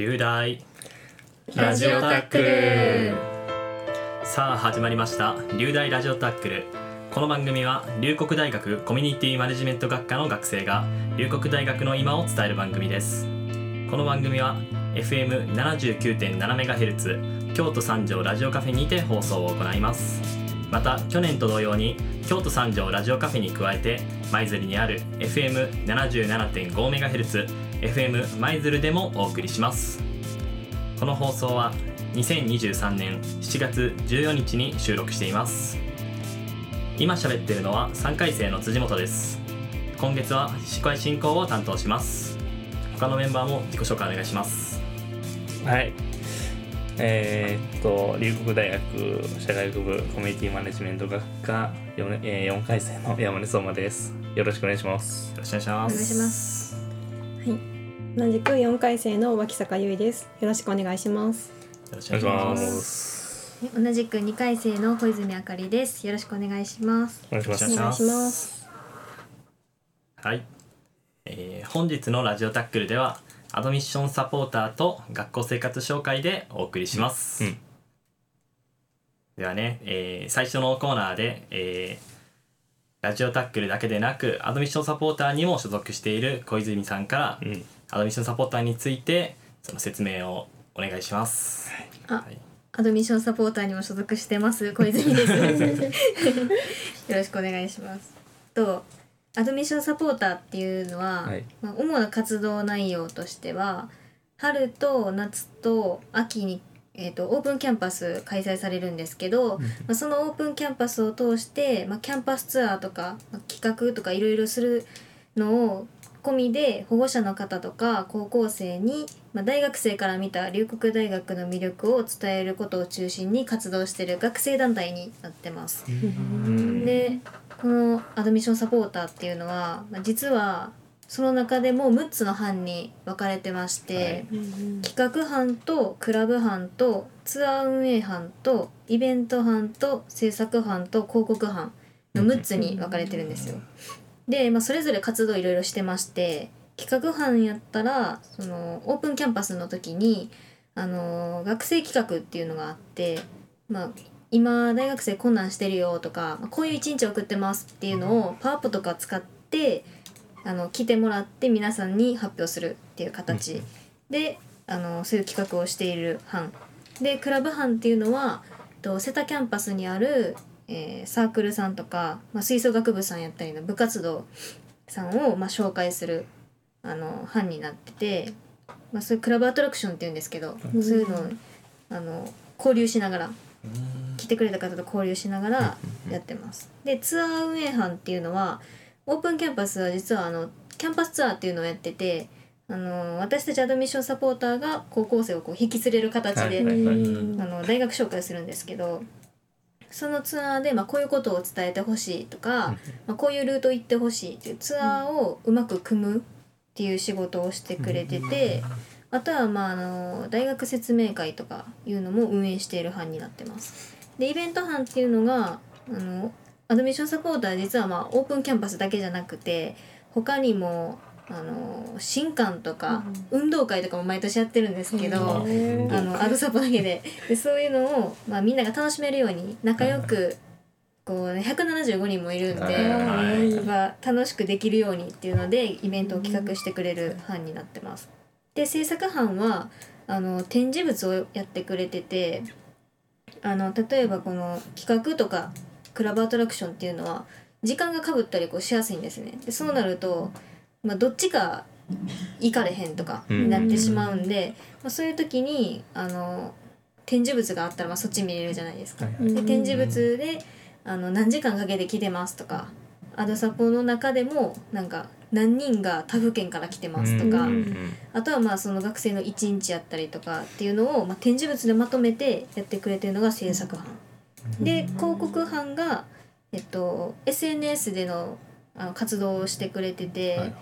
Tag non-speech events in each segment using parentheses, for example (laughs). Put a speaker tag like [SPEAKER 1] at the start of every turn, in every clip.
[SPEAKER 1] 流大。
[SPEAKER 2] ラジオタックル。
[SPEAKER 1] さあ始まりました。流大ラジオタックル。この番組は龍谷大学コミュニティマネジメント学科の学生が龍谷大学の今を伝える番組です。この番組は FM79.7MHz 京都三条ラジオカフェにて放送を行います。また去年と同様に京都三条ラジオカフェに加えて舞鶴にある FM77.5MHz FM 舞鶴でもお送りしますこの放送は2023年7月14日に収録しています今喋ってるのは3回生の辻本です今月は司会進行を担当します他のメンバーも自己紹介お願いします
[SPEAKER 2] はい。えーっと、龍谷大学社会学部コミュニティマネジメント学科 4,、えー、4回生の山根相馬です。よろしくお願いします。
[SPEAKER 1] よろしくお願いします
[SPEAKER 3] お願いします。はい。同じく四回生の脇坂優衣です。よろしくお願いします。
[SPEAKER 1] よろしくお願いしま
[SPEAKER 2] ますす。
[SPEAKER 4] 同じく2回生の小泉あかりです。よろしくお願いします。
[SPEAKER 2] お願いします。
[SPEAKER 1] お願いし
[SPEAKER 3] お願いします。
[SPEAKER 1] はい、えー本日のラジオタックルではアドミッションサポーターと学校生活紹介でお送りします、
[SPEAKER 2] うん
[SPEAKER 1] ではね、えー最初のコーナーで、えーラジオタックルだけでなくアドミッションサポーターにも所属している小泉さんから、
[SPEAKER 2] うん。
[SPEAKER 1] アドミッションサポーターについてその説明をお願いします。
[SPEAKER 4] あ
[SPEAKER 1] はい、
[SPEAKER 4] アドミッションサポーターにも所属してます小泉です。(laughs) よろしくお願いします。とアドミッションサポーターっていうのは、
[SPEAKER 2] はい
[SPEAKER 4] まあ、主な活動内容としては春と夏と秋に、えー、とオープンキャンパス開催されるんですけど、まあ、そのオープンキャンパスを通して、まあ、キャンパスツアーとか、まあ、企画とかいろいろするのを込みで保護者の方とか高校生に、まあ、大学生から見た龍谷大学の魅力を伝えることを中心に活動している学生団体になってます。でこのアドミッションサポーターっていうのはまあ実はその中でも6つの班に分かれてまして、企画班とクラブ班とツアー運営班とイベント班と制作班と広告班の6つに分かれてるんですよ。で、まあ、それぞれ活動いろいろしてまして企画班やったらそのオープンキャンパスの時にあの学生企画っていうのがあって、まあ、今大学生困難してるよとかまあこういう一日送ってますっていうのをパワポとか使ってあの来てもらって皆さんに発表するっていう形。であのそういう企画をしている班。でクラブ班っていうのはと瀬田キャンパスにある、えーサークルさんとか、まあ、吹奏楽部さんやったりの部活動さんを、まあ、紹介するあの班になってて、まあ、そういうクラブアトラクションっていうんですけど、そういうのをあの交流しながら来てくれた方と交流しながらやってます。でツアー運営班っていうのはオープンキャンパスは実はあのキャンパスツアーっていうのをやっててあの私たちアドミッションサポーターが高校生をこう引き連れる形で、
[SPEAKER 2] はいはいはい。
[SPEAKER 4] あの大学紹介するんですけどそのツアーで、まあ、こういうことを伝えてほしいとか、まあ、こういうルート行ってほしいっていうツアーをうまく組むっていう仕事をしてくれてて。あとは、まあ、あの大学説明会とかいうのも運営している班になってます。でイベント班っていうのがあのアドミッションサポーター実は、まあ、オープンキャンパスだけじゃなくて他にもあの新館とか、運動会とかも毎年やってるんですけど、
[SPEAKER 2] うん。
[SPEAKER 4] あのアドサポだけででそういうのを、まあ、みんなが楽しめるように仲良くこう、ね、175人もいるんで、
[SPEAKER 1] はい。
[SPEAKER 4] 楽しくできるようにっていうのでイベントを企画してくれる班になってます。で制作班はあの展示物をやってくれててあの例えばこの企画とかクラブアトラクションっていうのは時間がかぶったりこうしやすいんですね。でそうなると、まあ、どっちか行かれへんとかになってしまうんで、まあ、そういう時にあの展示物があったらまあそっち見れるじゃないですか。
[SPEAKER 2] はい
[SPEAKER 4] で展示物であの何時間かけて来てますとかアドサポの中でもなんか何人が他府県から来てますとか、
[SPEAKER 2] うん
[SPEAKER 4] あとはまあその学生の一日やったりとかっていうのを、まあ、展示物でまとめてやってくれてるのが制作班。で広告班が、えっと、SNS でのあの活動をしてくれてて、
[SPEAKER 2] はいはい。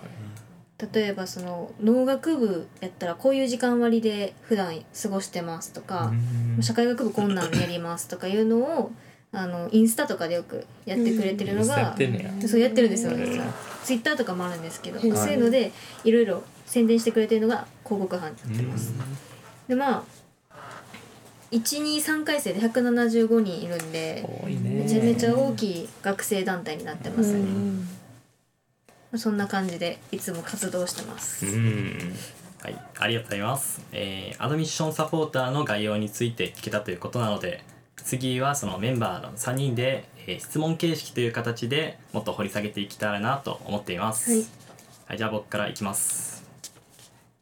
[SPEAKER 4] 例えばその農学部やったらこういう時間割で普段過ごしてますとか、社会学部こんなんやりますとかいうのをあのインスタとかでよくやってくれてるのが
[SPEAKER 2] ってん
[SPEAKER 4] そうやってるんですよ。
[SPEAKER 2] へー。
[SPEAKER 4] 実はツイッターとかもあるんですけど、そういうのでいろいろ宣伝してくれてるのが広告班になってます。でまあ123回生で175人いるんでめちゃめちゃ大きい学生団体になってますね、
[SPEAKER 3] うん
[SPEAKER 4] そんな感じでいつも活動してます、
[SPEAKER 2] うん
[SPEAKER 1] はい、ありがとうございます。えーアドミッションサポーターの概要について聞けたということなので、次はそのメンバーの3人で、えー質問形式という形でもっと掘り下げていけたらなと思っています。
[SPEAKER 4] はい
[SPEAKER 1] はい、じゃあ僕からいきます。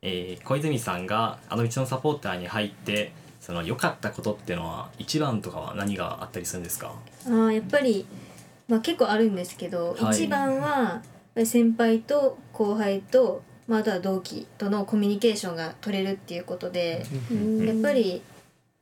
[SPEAKER 1] えー小泉さんがアドミッションサポーターに入って、その良かったことっていうのは一番とかは何があったりするんですか？
[SPEAKER 4] あーやっぱり、まあ、結構あるんですけど、
[SPEAKER 1] はい
[SPEAKER 4] 一番は先輩と後輩と、まあ、あとは同期とのコミュニケーションが取れるっていうことで、
[SPEAKER 3] うん
[SPEAKER 4] やっぱり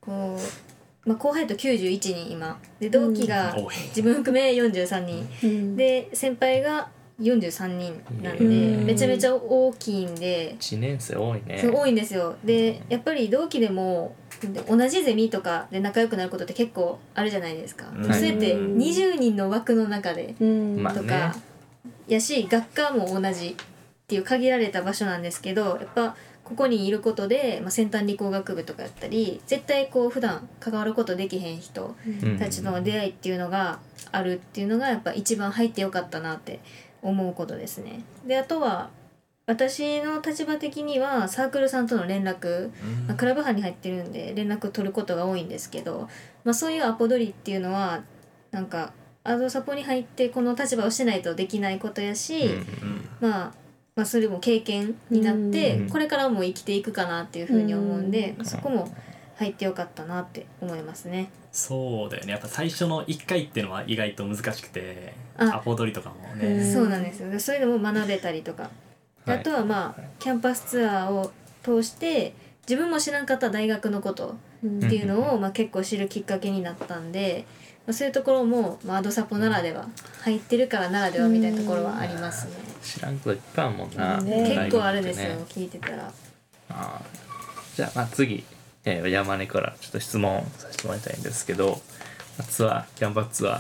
[SPEAKER 4] こう、まあ、後輩と91人今。で同期が自分含め43人。
[SPEAKER 3] うん。
[SPEAKER 4] で先輩が43人なんで
[SPEAKER 3] うん。
[SPEAKER 4] めちゃめちゃ大きいんで。
[SPEAKER 2] 1年生多いね。
[SPEAKER 4] そう多いんですよ。でやっぱり同期でもで同じゼミとかで仲良くなることって結構あるじゃないですか、
[SPEAKER 1] うん。
[SPEAKER 4] それって20人の枠の中でとか、
[SPEAKER 2] ね
[SPEAKER 4] やし学科も同じっていう限られた場所なんですけどやっぱここにいることで、まあ、先端理工学部とかやったり絶対こう普段関わることできへん人
[SPEAKER 2] うん
[SPEAKER 4] たちとの出会いっていうのがあるっていうのがやっぱ一番入ってよかったなって思うことですね。であとは私の立場的にはサークルさんとの連絡、まあクラブ班に入ってるんで連絡取ることが多いんですけど、まあ、そういうアポ取りっていうのはなんかアドサポに入ってこの立場をしてないとできないことやし、まあ、まあそれも経験になって、
[SPEAKER 2] うん
[SPEAKER 4] これからも生きていくかなっていうふうに思うんで、
[SPEAKER 2] うん
[SPEAKER 4] そこも入ってよかったなって思いますね。
[SPEAKER 1] そうだよね。やっぱ最初の1回っていうのは意外と難しくて、
[SPEAKER 4] あ。
[SPEAKER 1] アポ取りとかも
[SPEAKER 3] うん。
[SPEAKER 1] ね。
[SPEAKER 4] そうなんですよ。でそういうのも学べたりとか、で
[SPEAKER 2] はい。
[SPEAKER 4] あとはまあキャンパスツアーを通して自分も知らんかった大学のこと
[SPEAKER 3] うん
[SPEAKER 4] っていうのをまあ結構知るきっかけになったんで、まあ、そういうところも、まあ、アドサポならでは入ってるからならではみたいなところはありますね。
[SPEAKER 2] 知らんこといっぱいあるもんな、
[SPEAKER 3] ね
[SPEAKER 4] 結構あるんですよ、
[SPEAKER 2] ね
[SPEAKER 4] 聞いてたら。
[SPEAKER 2] あーじゃあまあ次、えー、山根からちょっと質問させてもらいたいんですけどツアーキャンパスツアー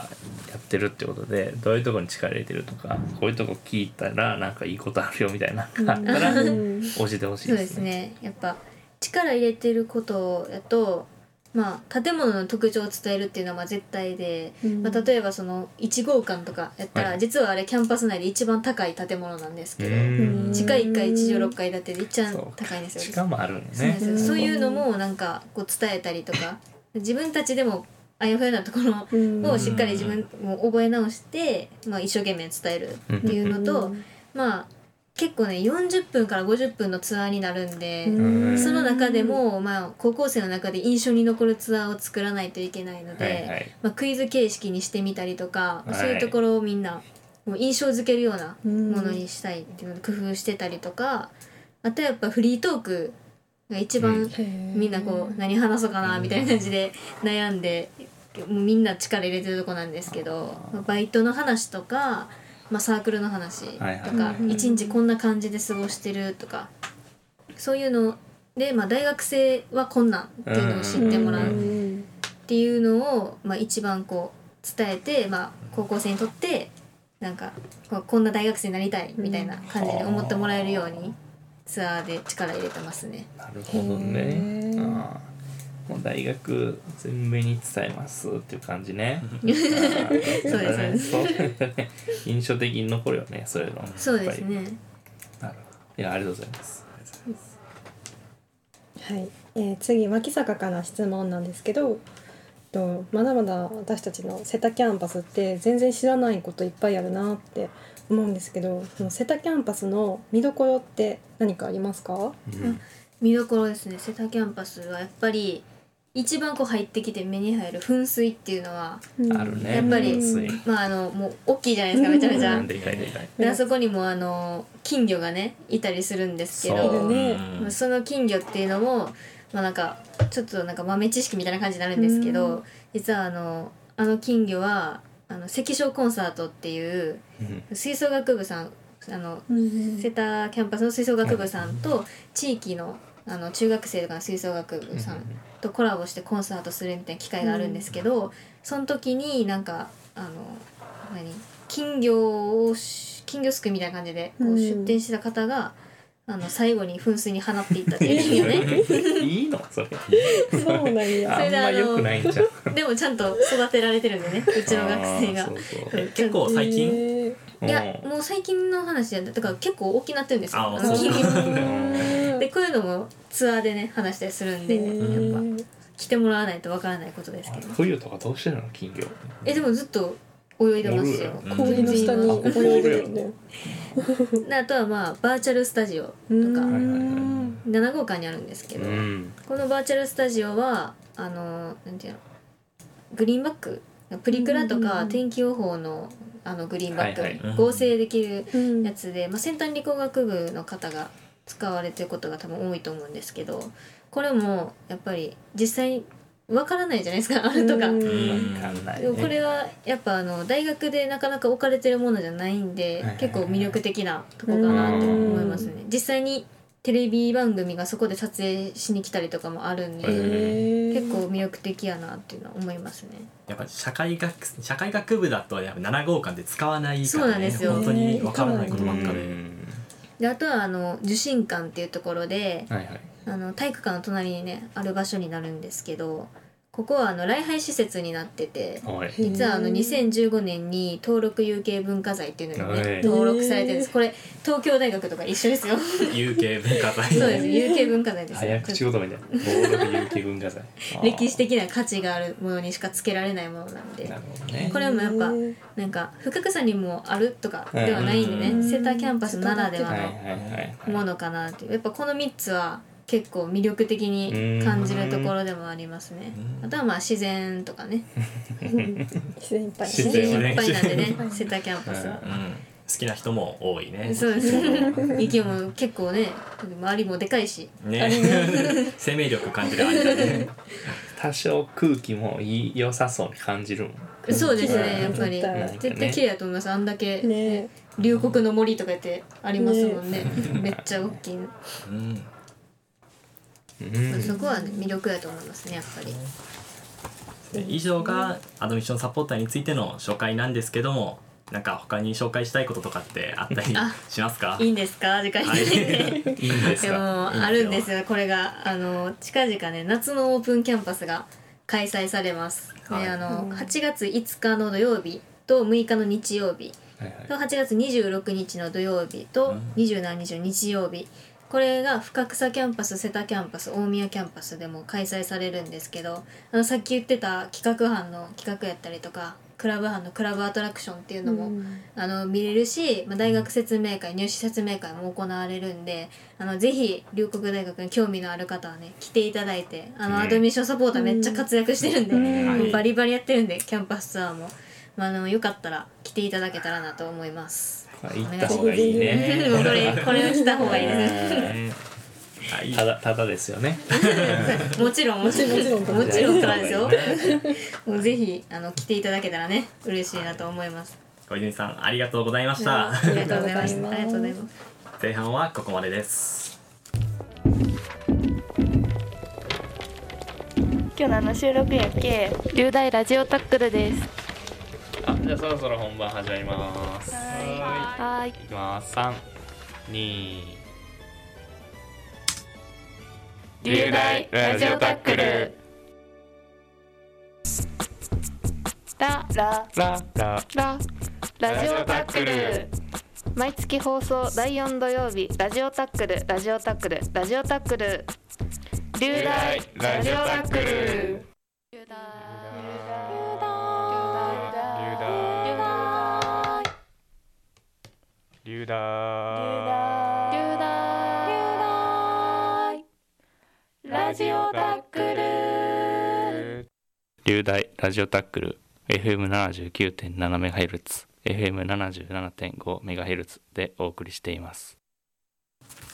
[SPEAKER 2] やってるってことでどういうところに力入れてるとかこういうとこ聞いたらなんかいいことあるよみたいなのがあったら
[SPEAKER 3] うん
[SPEAKER 2] 教えてほしい
[SPEAKER 4] そう
[SPEAKER 2] でね。
[SPEAKER 4] ですすねやっぱ力入れてることやとまあ建物の特徴を伝えるっていうのはまあ絶対で、
[SPEAKER 3] うん。
[SPEAKER 4] まあ、例えばその1号館とかやったら、
[SPEAKER 2] はい。
[SPEAKER 4] 実はあれキャンパス内で一番高い建物なんですけど、
[SPEAKER 2] うん。
[SPEAKER 4] 地下1階地上6階建てで一番
[SPEAKER 2] そう
[SPEAKER 4] 高いんですよ。
[SPEAKER 2] しかもあるん
[SPEAKER 4] ですよ。そういうの
[SPEAKER 3] うん
[SPEAKER 4] もなんかこう伝えたりとか自分たちでもあやふやなところ
[SPEAKER 3] うん。
[SPEAKER 4] をしっかり自分も覚え直して、まあ、一生懸命伝えるっていうのと、
[SPEAKER 3] うん。
[SPEAKER 4] まあ結構ね40分から50分のツアーになるんで、
[SPEAKER 2] ん。
[SPEAKER 4] その中でも、まあ、高校生の中で印象に残るツアーを作らないといけないので、
[SPEAKER 2] はいはい。
[SPEAKER 4] まあ、クイズ形式にしてみたりとか、
[SPEAKER 2] はい。
[SPEAKER 4] そういうところをみんなもう印象づけるような
[SPEAKER 3] うん。
[SPEAKER 4] ものにしたいっていうので工夫してたりとかあとやっぱフリートークが一番みんなこう何話そうかなみたいな感じで悩んでもうみんな力入れてるとこなんですけどまあバイトの話とか、まあ、サークルの話と
[SPEAKER 2] はいはい。
[SPEAKER 4] 一日こんな感じで過ごしてるとかそういうので、まあ、大学生はこんなんっていうのを知ってもらうっていうのを、まあ、一番こう伝えて、まあ、高校生にとってなんかこうこんな大学生になりたいみたいな感じで思ってもらえるようにツアーで力入れてますね。
[SPEAKER 2] なるほどねもう大学全面に伝えますっていう感じね。
[SPEAKER 4] そうですそうです
[SPEAKER 2] そうだね印象的に残るよねそういうの。
[SPEAKER 4] そうですね。
[SPEAKER 2] なるほど。いやありがとうございます。
[SPEAKER 3] はい、えー次脇坂から質問なんですけどとまだまだ私たちの瀬田キャンパスって全然知らないこといっぱいあるなって思うんですけどその瀬田キャンパスの見どころって何かありますか？
[SPEAKER 2] うん。
[SPEAKER 4] 見どころですね。瀬田キャンパスはやっぱり一番こう入ってきて目に入る噴水っていうのは
[SPEAKER 2] あるね。
[SPEAKER 4] やっぱりまああのもう大きいじゃないですかめちゃめちゃ。
[SPEAKER 2] でかいでかい。
[SPEAKER 4] であそこにもあの金魚がねいたりするんですけど
[SPEAKER 3] いるね。
[SPEAKER 1] うん
[SPEAKER 4] その金魚っていうのもまあなんかちょっとなんか豆知識みたいな感じになるんですけど、
[SPEAKER 3] う
[SPEAKER 4] 実はあのあの金魚はあの赤小コンサートっていう
[SPEAKER 2] うん。
[SPEAKER 4] 吹奏楽部さんあの
[SPEAKER 3] うん。
[SPEAKER 4] 瀬田キャンパスの吹奏楽部さんと地域のあの中学生とかの吹奏楽部さんとコラボしてコンサートするみたいな機会があるんですけど、その時になんかあの何金魚をし金魚すくいみたいな感じでこ
[SPEAKER 3] う
[SPEAKER 4] うん。出店してた方が、あの最後に噴水に放っていったっていう (laughs) よね。
[SPEAKER 2] いいのそれ。
[SPEAKER 3] そうなん
[SPEAKER 2] あ
[SPEAKER 3] や
[SPEAKER 2] んま良くないんじゃん (laughs)
[SPEAKER 4] でもちゃんと育てられてるんでねうちの学生が。
[SPEAKER 2] あーそうそう。
[SPEAKER 1] え結構最近？
[SPEAKER 3] へ
[SPEAKER 4] いや
[SPEAKER 2] うん
[SPEAKER 4] もう最近の話でだから結構大きなってるんですよ。
[SPEAKER 1] あ
[SPEAKER 4] あの
[SPEAKER 1] そう
[SPEAKER 4] 金魚
[SPEAKER 3] ー
[SPEAKER 4] でこういうのもツアーでね話したりするんでやっぱ来てもらわないとわからないことですけど。
[SPEAKER 2] 冬とかどうしてるの金魚？
[SPEAKER 4] えでもずっと泳いでますよ。
[SPEAKER 3] 氷の下に泳いでるよね。
[SPEAKER 4] であとはまあバーチャルスタジオとか。
[SPEAKER 3] ん
[SPEAKER 4] 7号館にあるんですけど、
[SPEAKER 2] うん。
[SPEAKER 4] このバーチャルスタジオはあのなんていうの？グリーンバック？プリクラとか天気予報のあのグリーンバック、合成できる
[SPEAKER 3] うん
[SPEAKER 4] やつで、まあ、先端理工学部の方が使われてることが多分多いと思うんですけどこれもやっぱり実際にわからないじゃないですかあるとか。でもこ
[SPEAKER 2] ね
[SPEAKER 4] れはやっぱあの大学でなかなか置かれてるものじゃないんで、結構魅力的なとこかなと思いますね。実際にテレビ番組がそこで撮影しに来たりとかもあるんで、結構魅力的やなっていうのは思いますね。
[SPEAKER 1] やっぱ社会学社会学部だとやっぱ7号館で使わないから、ね、
[SPEAKER 4] そうなんですよ。
[SPEAKER 1] 本当にわからないことばっかで、
[SPEAKER 2] うん
[SPEAKER 4] であとはあの受信館っていうところで
[SPEAKER 2] はいはい。
[SPEAKER 4] あの体育館の隣にねある場所になるんですけどここはあの礼拝施設になってて
[SPEAKER 2] はい。
[SPEAKER 4] 実はあの2015年に登録有形文化財っていうのに
[SPEAKER 2] はい。
[SPEAKER 4] ね登録されてるんです。これ東京大学とか一緒ですよ。
[SPEAKER 1] 有形文化財。
[SPEAKER 4] そうです。有形文化財ですよ。
[SPEAKER 2] 早口言葉みたいな。登録有形文化財。(laughs)
[SPEAKER 4] 歴史的な価値があるものにしかつけられないものなんで。
[SPEAKER 2] なるほどね。
[SPEAKER 4] これもやっぱなんか深草にもあるとかではないんで
[SPEAKER 3] うん。
[SPEAKER 4] ね瀬田キャンパスならではのものかなっていう。やっぱこの3つは結構魅力的に感じるところでもありますね。
[SPEAKER 1] うん。
[SPEAKER 4] あとはまあ自然とかね。(laughs)
[SPEAKER 3] 自然いっぱい。
[SPEAKER 2] 自
[SPEAKER 4] 自
[SPEAKER 2] 然
[SPEAKER 4] 然いっぱいなんでね
[SPEAKER 3] うん
[SPEAKER 4] セタキャンパスは。
[SPEAKER 1] うん、好きな人も多いね。
[SPEAKER 4] そうです息も結構ね周りもでかいし。
[SPEAKER 1] ね。(laughs) 生命力感じるあれだね。(laughs)
[SPEAKER 2] 多少空気もいい良さそうに感じるもん。
[SPEAKER 4] そうですねやっぱり。
[SPEAKER 2] ね
[SPEAKER 4] 絶対綺麗だと思います。あんだけ
[SPEAKER 3] ね。
[SPEAKER 4] 龍谷の森とか言ってありますもんね。めっちゃ大きい、
[SPEAKER 1] うん
[SPEAKER 2] うん。
[SPEAKER 4] そこは、ね、魅力だと思いますねやっぱり。
[SPEAKER 1] 以上がアドミッションサポーターについての紹介なんですけどもなんか他に紹介したいこととかってあったり
[SPEAKER 4] あ
[SPEAKER 1] しますか？
[SPEAKER 4] いいんですか？時間
[SPEAKER 1] はい。
[SPEAKER 4] に (laughs)
[SPEAKER 2] いいんです
[SPEAKER 4] でも
[SPEAKER 2] か
[SPEAKER 4] あるんですよ。これがあの近々ね夏のオープンキャンパスが開催されます、
[SPEAKER 1] はい。
[SPEAKER 4] であの
[SPEAKER 3] うん。
[SPEAKER 4] 8月5日の土曜日と6日の日曜日
[SPEAKER 2] はいはい。
[SPEAKER 4] と8月26日の土曜日と
[SPEAKER 1] うん。
[SPEAKER 4] 27日の日曜日これが深草キャンパス瀬田キャンパス大宮キャンパスでも開催されるんですけどあのさっき言ってた企画班の企画やったりとかクラブ班のクラブアトラクションっていうのも、あの見れるし、まあ、大学説明会入試説明会も行われるんであのぜひ龍谷大学に興味のある方はね来ていただいてあの、
[SPEAKER 2] うん
[SPEAKER 4] アドミッションサポーターめっちゃ活躍してるんで、
[SPEAKER 3] うん。
[SPEAKER 4] バリバリやってるんでキャンパスツアーも、まあ、あのよかったら来ていただけたらなと思います。
[SPEAKER 2] 行った方がいいね
[SPEAKER 4] これこれを来た方がいいです。
[SPEAKER 2] ただただですよね
[SPEAKER 4] もちろんもちろん
[SPEAKER 3] もちろん
[SPEAKER 4] もちろんからですよ。もうぜひあの来ていただけたらね嬉しいなと思います。
[SPEAKER 1] 小泉さんありがとうございました
[SPEAKER 4] ありがとうございました。ありがとうございます。
[SPEAKER 1] 前半はここまでです
[SPEAKER 5] 今日何の収録やっけ流大ラジオタックルです
[SPEAKER 2] じゃあそろそろ本番始まります。
[SPEAKER 5] はーい。
[SPEAKER 2] いきます。三二。
[SPEAKER 5] 流大ラジオタックル。ララ。
[SPEAKER 2] ララ。
[SPEAKER 5] ラ。ラジオタックル。毎月放送第4土曜日。ラジオタックル。ラジオタックル。ラジオタックル。流大ラジオタックル。流大
[SPEAKER 2] 流大
[SPEAKER 5] 流大ラジオタックル。
[SPEAKER 2] 流大ラジオタックル FM79.7MHz FM77.5MHz でお送りしています。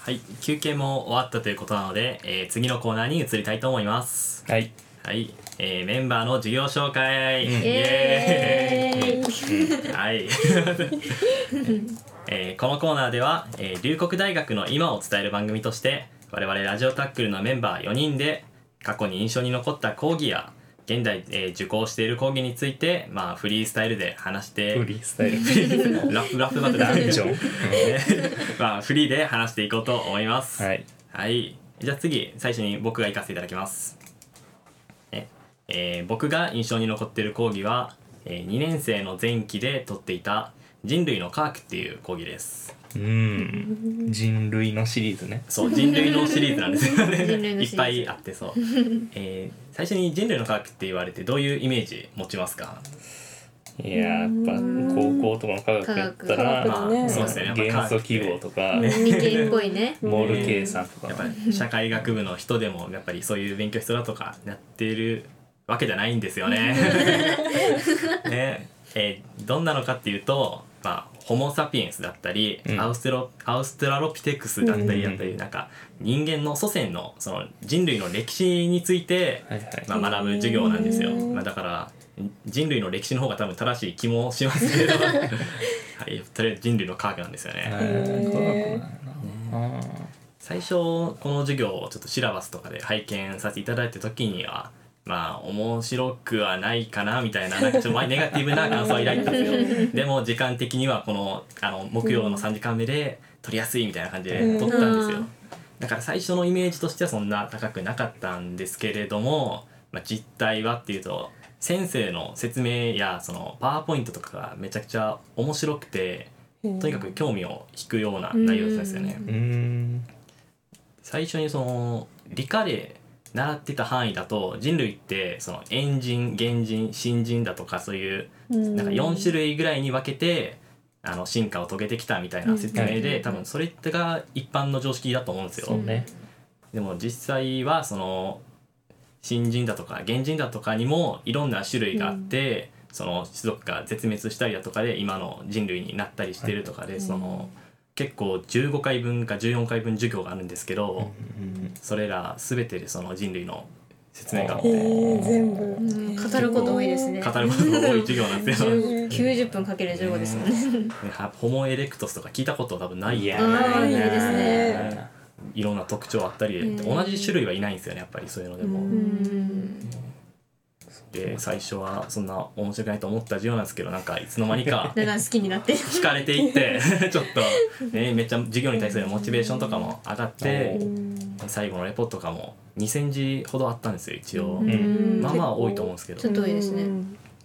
[SPEAKER 1] はい休憩も終わったということなので、えー次のコーナーに移りたいと思います。
[SPEAKER 2] はい
[SPEAKER 1] はい、えーメンバーの授業紹介、
[SPEAKER 2] うん。
[SPEAKER 1] イエーイ。はい、(laughs) えーこのコーナーでは、えー龍谷大学の今を伝える番組として我々ラジオタックルのメンバー4人で過去に印象に残った講義や現在、えー受講している講義について、まあ、フリースタイルで話して
[SPEAKER 2] フリースタイル。(laughs)
[SPEAKER 1] ラップラップバトル
[SPEAKER 2] ダンジョン。(laughs)
[SPEAKER 1] まあ、フリーで話していこうと思います。
[SPEAKER 2] はい。
[SPEAKER 1] はい。じゃあ次、最初に僕が行かせていただきます。ええー僕が印象に残っている講義は、え2年生の前期で取っていた人類の科学っていう講義です。
[SPEAKER 2] うん人類のシリーズね
[SPEAKER 1] そう、人類のシリーズなんですよね。(laughs) いっぱいあってそう。えー最初に人類の科学って言われてどういうイメージ持ちますか？
[SPEAKER 2] いややっぱ高校とかの科学やった
[SPEAKER 3] 科
[SPEAKER 2] ら
[SPEAKER 3] 学だね
[SPEAKER 1] そうですね。やっ
[SPEAKER 2] 元素記号とか
[SPEAKER 4] 理系っぽいね
[SPEAKER 2] モール計算とか
[SPEAKER 1] やっぱり社会学部の人でもやっぱりそういう勉強必要だとかやってるわけじゃないんですよね。ね。えーどんなのかっていうと、まあ、ホモ・サピエンスだったり、
[SPEAKER 2] うん。
[SPEAKER 1] アウステロアウストラロピテクスだったりだったり、なんか人間の祖先のその人類の歴史について、
[SPEAKER 2] はいはい。
[SPEAKER 1] まあ、学ぶ授業なんですよ。まあ、だから人類の歴史の方が多分正しい気もしますけど、(laughs) はい、とりあえず人類の科学なんですよね。最初この授業をちょっとシラバスとかで拝見させていただいた時にはまあ面白くはないかなみたいななんかちょっとネガティブな感想を抱いたんですよ。(laughs) でも時間的にはこのあの木曜の3時間目で取りやすいみたいな感じで取ったんですよ、
[SPEAKER 4] うん。
[SPEAKER 1] だから最初のイメージとしてはそんな高くなかったんですけれども、まあ、実態はっていうと先生の説明やそのパワーポイントとかがめちゃくちゃ面白くてとにかく興味を引くような内容ですよね。
[SPEAKER 2] うん。
[SPEAKER 1] 最初にその理科で習ってた範囲だと人類ってそのエンジン原人新人だとかそういうなんか4種類ぐらいに分けてあの進化を遂げてきたみたいな説明
[SPEAKER 2] うん。
[SPEAKER 1] で多分それってが一般の常識だと思うんですよ。
[SPEAKER 2] ね。
[SPEAKER 1] でも実際はその新人だとか原人だとかにもいろんな種類があって、その種族が絶滅したりだとかで今の人類になったりしてるとかで、その結構15回分か14回分授業があるんですけど、
[SPEAKER 2] うん
[SPEAKER 1] それら全てでその人類の説明があっ
[SPEAKER 3] へ
[SPEAKER 1] て
[SPEAKER 3] え全部、
[SPEAKER 4] うん語ること多いですね。
[SPEAKER 1] 語ることが多い授業なんですよ。
[SPEAKER 4] 90分。かける15ですもんね。
[SPEAKER 1] ねホモ・エレクトスとか聞いたこと多分ない
[SPEAKER 2] いや。
[SPEAKER 4] あーいいです
[SPEAKER 3] ね。
[SPEAKER 1] いろんな特徴あったり同じ種類はいないんですよねやっぱりそういうのでも。で最初はそんな面白くないと思った授業なんですけどなんかいつの間にか (laughs)
[SPEAKER 4] だんだん好きになって。
[SPEAKER 1] 惹かれていって (laughs) ちょっと、ね、めっちゃ授業に対するモチベーションとかも上がって最後のレポとかも2,000字ほどあったんですよ一応、
[SPEAKER 4] うん。
[SPEAKER 1] まあまあ多いと思うんですけど。
[SPEAKER 4] ちょっと多いですね。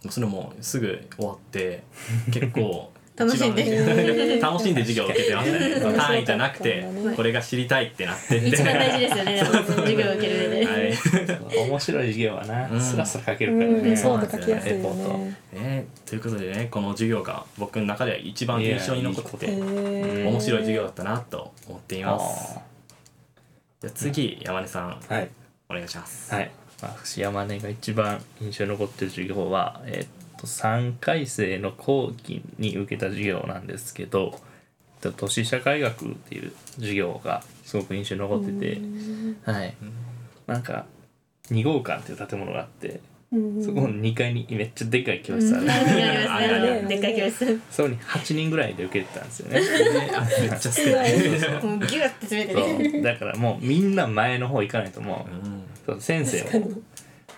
[SPEAKER 1] それもすぐ終わって (laughs) 結構
[SPEAKER 4] 楽しんで。
[SPEAKER 1] 楽しんで授業を受けてましたね
[SPEAKER 3] うん
[SPEAKER 1] 単位じゃなくてこれが知りたいってなって。って
[SPEAKER 4] 一番大事ですよね授業を受ける上で、
[SPEAKER 1] はい
[SPEAKER 2] 面白い授業はな、
[SPEAKER 1] うん。
[SPEAKER 2] スラスラ書けるから
[SPEAKER 3] うん、
[SPEAKER 2] ね、
[SPEAKER 3] そうで書きやすいよ
[SPEAKER 2] レポート
[SPEAKER 3] ね。
[SPEAKER 1] ね、ということでねこの授業が僕の中では一番印象に残ってて
[SPEAKER 3] へー。
[SPEAKER 1] 面白い授業だったなと思っています。
[SPEAKER 2] あ
[SPEAKER 1] じゃあ次山根さん。
[SPEAKER 2] ーはい。
[SPEAKER 1] お願いします。
[SPEAKER 2] はい、まあ、伏山根が一番印象に残ってる授業は、えっと3回生の後期に受けた授業なんですけどえっと都市社会学っていう授業がすごく印象に残ってて、はい、なんか2号館っていう建物があって
[SPEAKER 3] うん
[SPEAKER 2] そこの2階にめっちゃでかい教室ある、
[SPEAKER 4] ありますね。
[SPEAKER 1] あるある
[SPEAKER 4] でっかい教室。
[SPEAKER 2] そこに8人ぐらいで受けてたんですよね。
[SPEAKER 1] あ (laughs) めっちゃ少ない、
[SPEAKER 4] もうギュッて詰めてね。
[SPEAKER 2] そう。だからもうみんな前の方行かないとも
[SPEAKER 1] うん。
[SPEAKER 2] うそう先生もも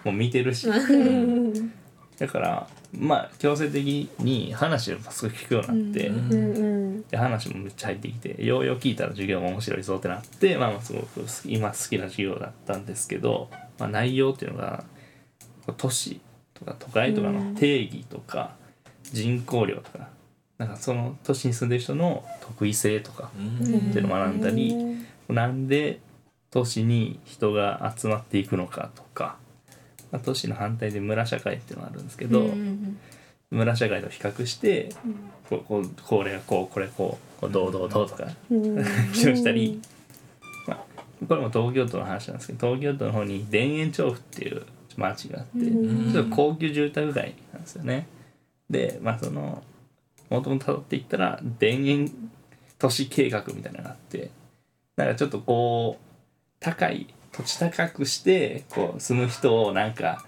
[SPEAKER 2] う見てるし。
[SPEAKER 3] うん。
[SPEAKER 2] だからまあ強制的に話をすごい聞くようになって、
[SPEAKER 1] うん。
[SPEAKER 3] うんうん
[SPEAKER 2] で話もめっちゃ入ってきてようよう聞いたら授業も面白いぞってなってまあまあすごく今好きな授業だったんですけど、まあ、内容っていうのが都市とか都会とかの定義とか人口量とかなんかその都市に住んでる人の特異性とか
[SPEAKER 1] うん。
[SPEAKER 2] っていうのを学んだりなんで都市に人が集まっていくのかとか、まあ、都市の反対で村社会っていうのがあるんですけど、
[SPEAKER 4] うん
[SPEAKER 2] 村社会と比較して、こうこうこれがこうこれこうこうどうどうどうとか (laughs) したり、まあ、これも東京都の話なんですけど東京都の方に田園調布っていう町があって、
[SPEAKER 3] うん
[SPEAKER 2] ちょっと高級住宅街なんですよね。でまあそのもともと辿っていったら田園都市計画みたいなのがあってなんかちょっとこう高い土地高くしてこう住む人をなんか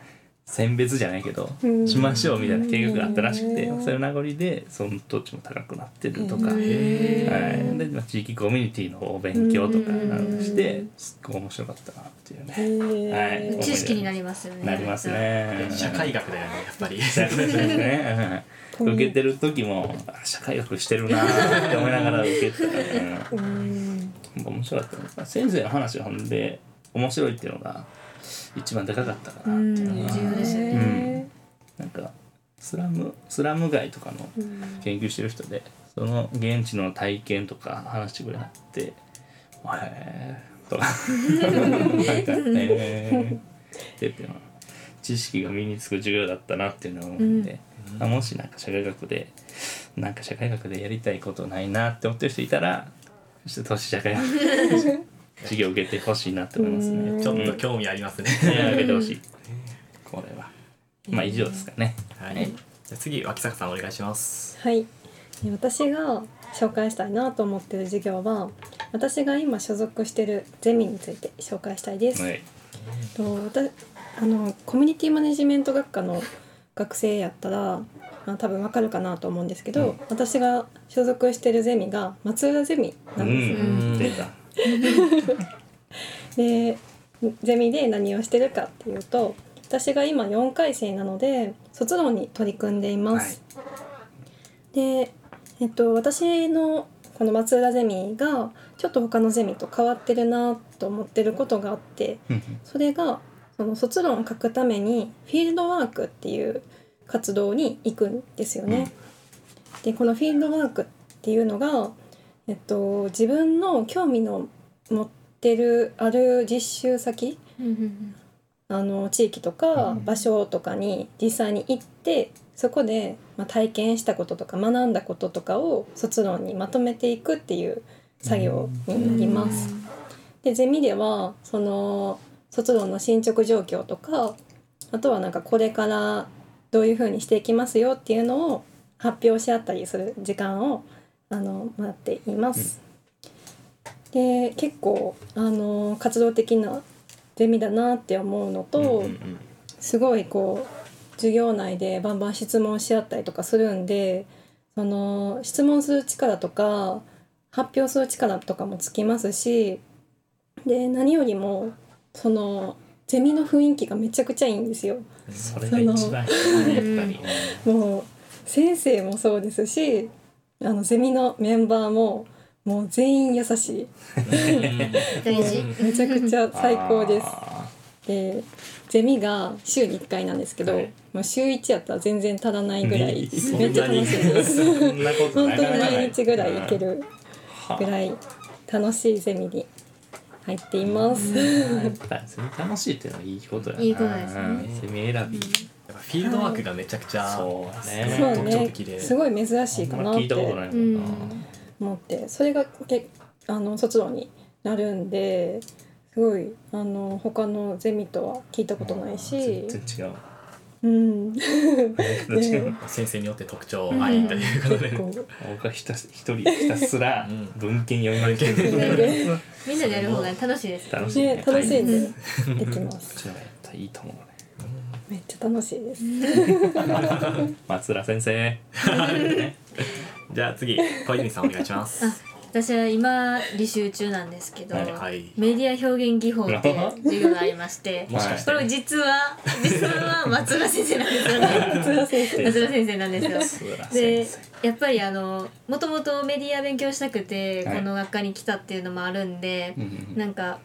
[SPEAKER 2] 選別じゃないけど
[SPEAKER 3] うん。
[SPEAKER 2] しましょうみたいな計画があったらしくてそれの名残でその土地も高くなってるとか、
[SPEAKER 3] へ
[SPEAKER 2] はい、で、まあ、地域コミュニティのお勉強とかなんかしてすっごい面白かったなっていうね。はい。
[SPEAKER 4] 知識になりますよね。
[SPEAKER 2] なりますね。
[SPEAKER 1] 社会学だよねやっぱり。
[SPEAKER 2] 社会学ですね。うん受けてる時もあ社会学してるなーって思いながら受けてた、うん。
[SPEAKER 3] うん。
[SPEAKER 2] 面白かった。です先生の話ほんで面白いっていうのが一番でかかったかな
[SPEAKER 4] うん
[SPEAKER 2] っていうのが。
[SPEAKER 4] 重要ですよね。
[SPEAKER 3] へ
[SPEAKER 2] なんかスラムスラム街とかの
[SPEAKER 3] ーうん。
[SPEAKER 2] 研究してる人でその現地の体験とか話してくれはって「へえ」とか。なんか「へえ」っていうのは知識が身につく授業だったなっていうのを思って、あもしなんか社会学でなんか社会学でやりたいことないなって思ってる人いたらちょっと都市社会学 (laughs) 授業受けてほしいなって思いますね。
[SPEAKER 1] ちょっと興味ありますね、
[SPEAKER 2] いや受けてほしい。(laughs) これはまあ以上ですかね。
[SPEAKER 1] はい、じゃあ次脇坂さんお願いします
[SPEAKER 3] はいで私が紹介したいなと思ってる授業は私が今所属してるゼミについて紹介したいです。
[SPEAKER 2] はい。
[SPEAKER 3] と私あのコミュニティマネジメント学科の学生やったら、まあ、多分わかるかなと思うんですけど、
[SPEAKER 2] うん
[SPEAKER 3] 私が所属してるゼミが松浦ゼミ
[SPEAKER 2] う
[SPEAKER 3] なんですよ。
[SPEAKER 2] ん。(laughs)
[SPEAKER 3] でゼミで何をしてるかっていうと私が今4回生なので卒論に取り組んでいます。で、えっと、私のこの松浦ゼミがちょっと他のゼミと変わってるなと思ってることがあって
[SPEAKER 2] うん
[SPEAKER 3] それがその卒論を書くためにフィールドワークっていう活動に行くんですよね。でこのフィールドワークっていうのが、えっと、自分の興味の持ってるある実習先あの地域とか場所とかに実際に行ってそこで、まあ、体験したこととか学んだこととかを卒論にまとめていくっていう作業になります。でゼミではその卒論の進捗状況とかあとはなんかこれからどういうふうにしていきますよっていうのを発表し合ったりする時間をあのもらっています。で結構あの活動的なゼミだなって思うのと、
[SPEAKER 2] うんうん
[SPEAKER 3] すごいこう授業内でバンバン質問し合ったりとかするんでその質問する力とか発表する力とかもつきますしで何よりもそのゼミの雰囲気がめちゃくちゃいいんですよ。
[SPEAKER 2] それが一番いいねやっぱり。
[SPEAKER 3] もう先生もそうですしあのゼミのメンバーももう全員優しい
[SPEAKER 4] 大事
[SPEAKER 3] めちゃくちゃ最高です。
[SPEAKER 2] あ
[SPEAKER 3] でゼミが週に1回なんですけど、
[SPEAKER 2] はい
[SPEAKER 3] もう週1やったら全然足らないぐらい、
[SPEAKER 2] ね
[SPEAKER 3] めっちゃ楽しいです。本当に毎日ぐらい行けるぐ
[SPEAKER 2] い。
[SPEAKER 3] らい楽しいゼミに入っています。
[SPEAKER 2] 楽しいっていうのはいいことやな。
[SPEAKER 4] いいことですね
[SPEAKER 2] うんセミ選び。
[SPEAKER 1] やっぱフィールドワークがめちゃくちゃ、
[SPEAKER 2] そうね。
[SPEAKER 3] う
[SPEAKER 1] 特徴
[SPEAKER 3] ね
[SPEAKER 1] 的で、
[SPEAKER 3] すごい珍しいかなっ
[SPEAKER 2] あんま聞いたことな
[SPEAKER 3] て
[SPEAKER 2] いもんな。
[SPEAKER 3] 思って、それがけあの卒論になるんで、すごいあの他のゼミとは聞いたことないし、
[SPEAKER 2] 全然違う。
[SPEAKER 3] うん。
[SPEAKER 1] 先生によって特徴ありということで、
[SPEAKER 2] 僕はひたす一人ひたすら
[SPEAKER 1] うん
[SPEAKER 2] 文献読みま。
[SPEAKER 4] みんなでやる方が楽しいです
[SPEAKER 2] 楽しいね
[SPEAKER 3] ね。楽しいんで
[SPEAKER 2] はい
[SPEAKER 3] できます。
[SPEAKER 2] いいと思うね。
[SPEAKER 3] めっちゃ楽しいです。(laughs)
[SPEAKER 2] 松浦先生。(laughs)
[SPEAKER 1] じゃあ次小泉さんお願いします
[SPEAKER 4] あ私は今履修中なんですけど、
[SPEAKER 2] はい
[SPEAKER 1] はい
[SPEAKER 4] メディア表現技法っていう授業がありまして (laughs)
[SPEAKER 1] もしかして
[SPEAKER 4] これ実は実は松浦先生なんですよね
[SPEAKER 3] 松浦先生。
[SPEAKER 4] 松浦先生なんですよで。やっぱりあのもともとメディア勉強したくて
[SPEAKER 2] はい
[SPEAKER 4] この学科に来たっていうのもあるんで、
[SPEAKER 2] うんうん
[SPEAKER 4] なんか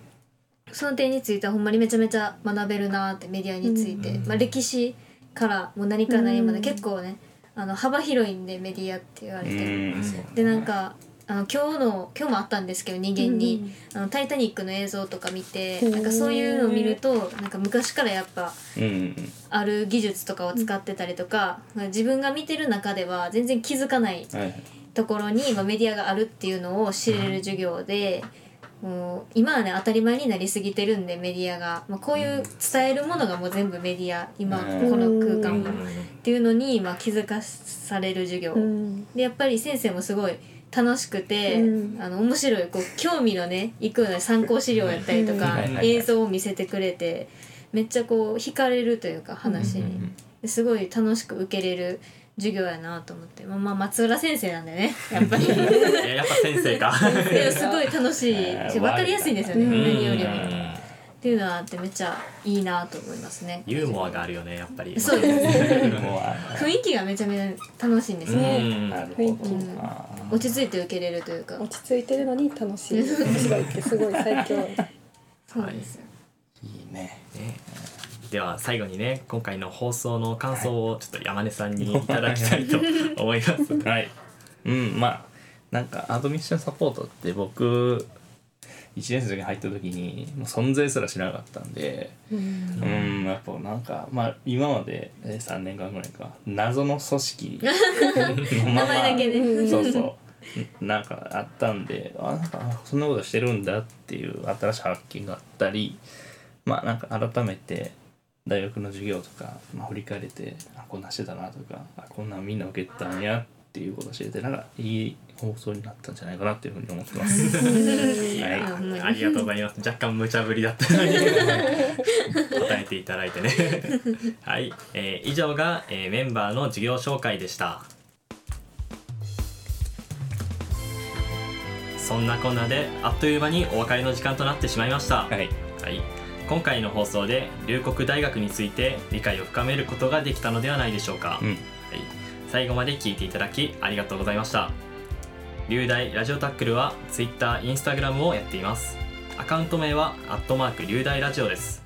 [SPEAKER 4] その点についてはほんまにめちゃめちゃ学べるなってメディアについて、
[SPEAKER 1] うん。
[SPEAKER 4] まあ、歴史からもう何から何まで
[SPEAKER 3] うん。
[SPEAKER 4] 結構ねあの幅広いんでメディアって言われて、
[SPEAKER 2] うん。
[SPEAKER 4] でなんかあの今日の今日もあったんですけど人間に、あの「タイタニック」の映像とか見てなんかそういうのを見るとなんか昔からやっぱある技術とかを使ってたりとか、自分が見てる中では全然気づかない。ところに、まあ、メディアがあるっていうのを知れる授業で。もう今はね当たり前になりすぎてるんでメディアが、まあ、こういう伝えるものがもう全部メディア今
[SPEAKER 2] うん
[SPEAKER 4] この空間
[SPEAKER 3] うん
[SPEAKER 4] もっていうのに、まあ、気づかされる授業、
[SPEAKER 3] うん。
[SPEAKER 4] でやっぱり先生もすごい楽しくて、
[SPEAKER 3] うん。
[SPEAKER 4] あの面白いこう興味のねいくような参考資料やったりとか、映像を見せてくれてめっちゃこう惹かれるというか話に、すごい楽しく受けれる授業やなと思って。まあまあ松浦先生なんでねやっぱり。(laughs)
[SPEAKER 1] やっぱ先生か。
[SPEAKER 4] すごい楽しい。し分かりやすいんですよね
[SPEAKER 3] うん
[SPEAKER 4] 何よりも。
[SPEAKER 1] うん。
[SPEAKER 4] っていうのはあってめっちゃいいなと思いますね。
[SPEAKER 1] ユーモアがあるよねやっぱり。
[SPEAKER 4] そうです (laughs) 雰囲気がめちゃめちゃ楽しいんですね。
[SPEAKER 3] 雰囲気
[SPEAKER 2] な
[SPEAKER 4] 落ち着いて受けれるというか。
[SPEAKER 3] 落ち着いてるのに楽しい。面白いってすごい最強。(laughs)
[SPEAKER 4] そうですよ。
[SPEAKER 2] いいね。
[SPEAKER 1] ねでは最後にね今回の放送の感想をちょっと山根さんにいただきたいと (laughs) 思います。
[SPEAKER 2] はい。うん、まあ、なんかアドミッションサポートって僕、1年生に入った時にもう存在すら知らなかったんで、
[SPEAKER 3] うん
[SPEAKER 2] うん、やっぱなんか、まあ今までえ3年間ぐらいか、謎の組織の (laughs) ま
[SPEAKER 4] 名前だけで。
[SPEAKER 2] そうそう。なんかあったんで、あ、なんかあそんなことしてるんだっていう新しい発見があったり、まあなんか改めて大学の授業とか、まあ、振り返れてあこんなんしてたなとかあこんなんみんな受けてたんやっていうことを知れてなんかいい放送になったんじゃないかなっていうふうに思ってます。(laughs) はい
[SPEAKER 1] ありがとうございます。若干無茶ぶりだったのに (laughs) 答えていただいてね。(laughs) はい、えー以上が、えーメンバーの授業紹介でした。そんなこんなであっという間にお別れの時間となってしまいました。
[SPEAKER 2] はい、
[SPEAKER 1] はい、今回の放送で龍谷大学について理解を深めることができたのではないでしょうか。
[SPEAKER 2] うん、
[SPEAKER 1] はい、最後まで聞いていただきありがとうございました。龍大ラジオタックルは Twitter、Instagram をやっています。アカウント名はアットマーク龍大ラジオです。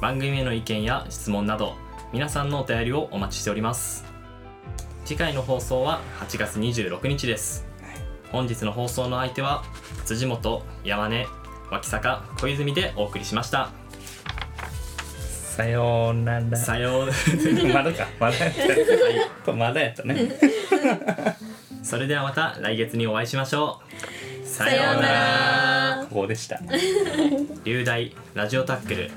[SPEAKER 1] 番組への意見や質問など皆さんのお便りをお待ちしております。次回の放送は8月26日です。本日の放送の相手は辻本山根脇坂小泉でお送りしました
[SPEAKER 2] さようなら。
[SPEAKER 1] さよう
[SPEAKER 2] まだか、まだやった。これまだやったね。(laughs)
[SPEAKER 1] それではまた来月にお会いしましょうさ
[SPEAKER 4] さようなら。
[SPEAKER 2] ここでした。
[SPEAKER 1] 流大ラジオタックル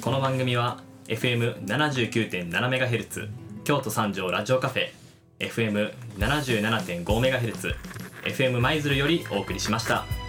[SPEAKER 1] この番組は FM79.7MHz 京都三条ラジオカフェ FM77.5MHz FM 舞鶴よりお送りしました。